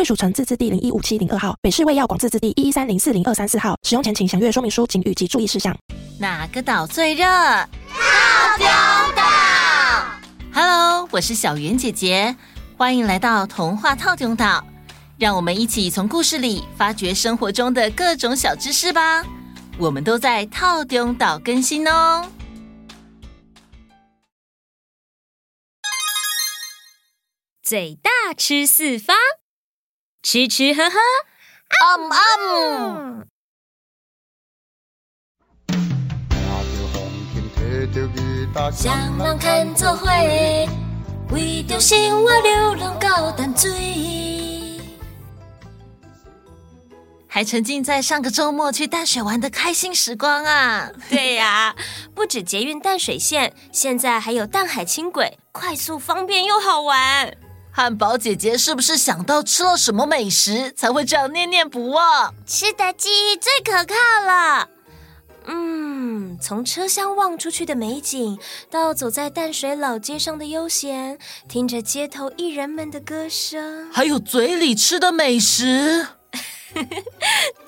贵属城自治地零一五七零二号，北市卫药广自治地一一三零四零二三四号。使用前请详阅说明书、警语及注意事项。哪个岛最热？套丁岛。Hello，我是小圆姐姐，欢迎来到童话套丁岛。让我们一起从故事里发掘生活中的各种小知识吧。我们都在套丁岛更新哦。嘴大吃四方。吃吃喝喝，嗯嗯。双人牵做伙，为着生活流浪到淡水。还沉浸在上个周末去淡水玩的开心时光啊！对呀、啊，不止捷运淡水线，现在还有淡海轻轨，快速方便又好玩。汉堡姐姐是不是想到吃了什么美食才会这样念念不忘？吃的记忆最可靠了。嗯，从车厢望出去的美景，到走在淡水老街上的悠闲，听着街头艺人们的歌声，还有嘴里吃的美食。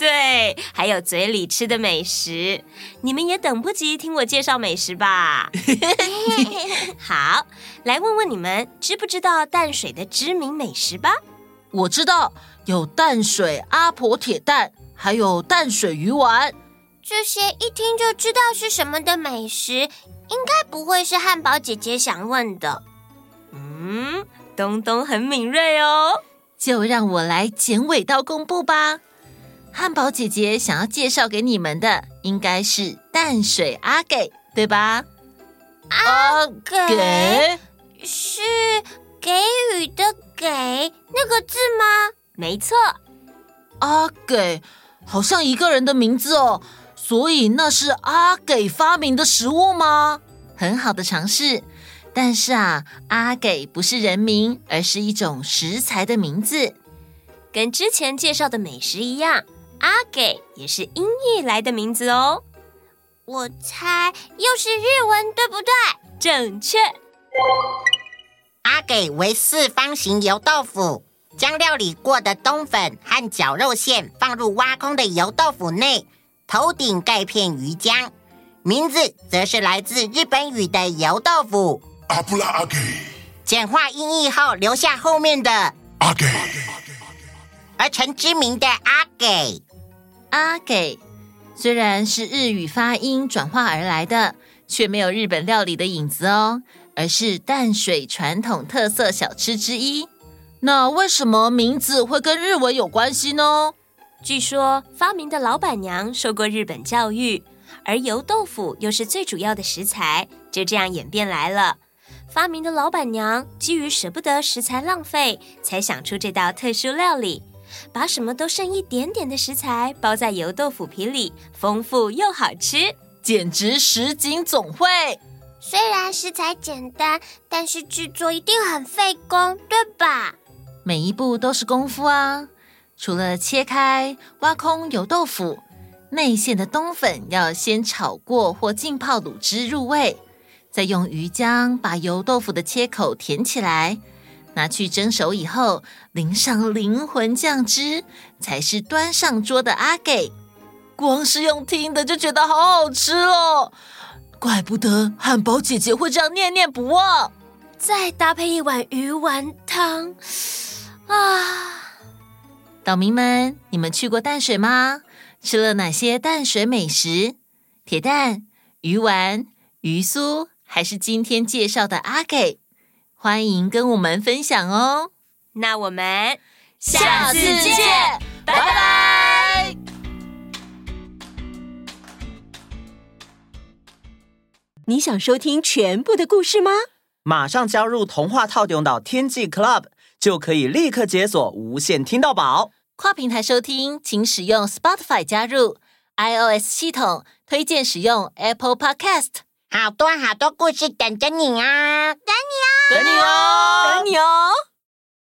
对，还有嘴里吃的美食，你们也等不及听我介绍美食吧？好，来问问你们，知不知道淡水的知名美食吧？我知道有淡水阿婆铁蛋，还有淡水鱼丸。这些一听就知道是什么的美食，应该不会是汉堡姐姐想问的。嗯，东东很敏锐哦。就让我来剪尾刀公布吧。汉堡姐姐想要介绍给你们的，应该是淡水阿给，对吧？阿给是给予的给那个字吗？没错，阿给好像一个人的名字哦，所以那是阿给发明的食物吗？很好的尝试。但是啊，阿给不是人名，而是一种食材的名字，跟之前介绍的美食一样，阿给也是音译来的名字哦。我猜又是日文，对不对？正确。阿给为四方形油豆腐，将料理过的冬粉和绞肉馅放入挖空的油豆腐内，头顶盖片鱼浆，名字则是来自日本语的油豆腐。阿布拉阿给，简化音译后留下后面的阿给，而成知名的阿给。阿给虽然是日语发音转化而来的，却没有日本料理的影子哦，而是淡水传统特色小吃之一。那为什么名字会跟日文有关系呢？据说发明的老板娘受过日本教育，而油豆腐又是最主要的食材，就这样演变来了。发明的老板娘基于舍不得食材浪费，才想出这道特殊料理，把什么都剩一点点的食材包在油豆腐皮里，丰富又好吃，简直实景总会。虽然食材简单，但是制作一定很费工，对吧？每一步都是功夫啊！除了切开、挖空油豆腐，内馅的冬粉要先炒过或浸泡卤汁入味。再用鱼浆把油豆腐的切口填起来，拿去蒸熟以后，淋上灵魂酱汁，才是端上桌的阿给。光是用听的就觉得好好吃哦，怪不得汉堡姐姐会这样念念不忘。再搭配一碗鱼丸汤，啊！岛民们，你们去过淡水吗？吃了哪些淡水美食？铁蛋、鱼丸、鱼酥。还是今天介绍的阿给，欢迎跟我们分享哦。那我们下次见，拜拜。你想收听全部的故事吗？马上加入童话套用岛天际 Club。就可以立刻解锁无限听到宝。跨平台收听，请使用 Spotify 加入 iOS 系统，推荐使用 Apple Podcast。好多好多故事等着你啊！等你哦，等你哦，等你哦。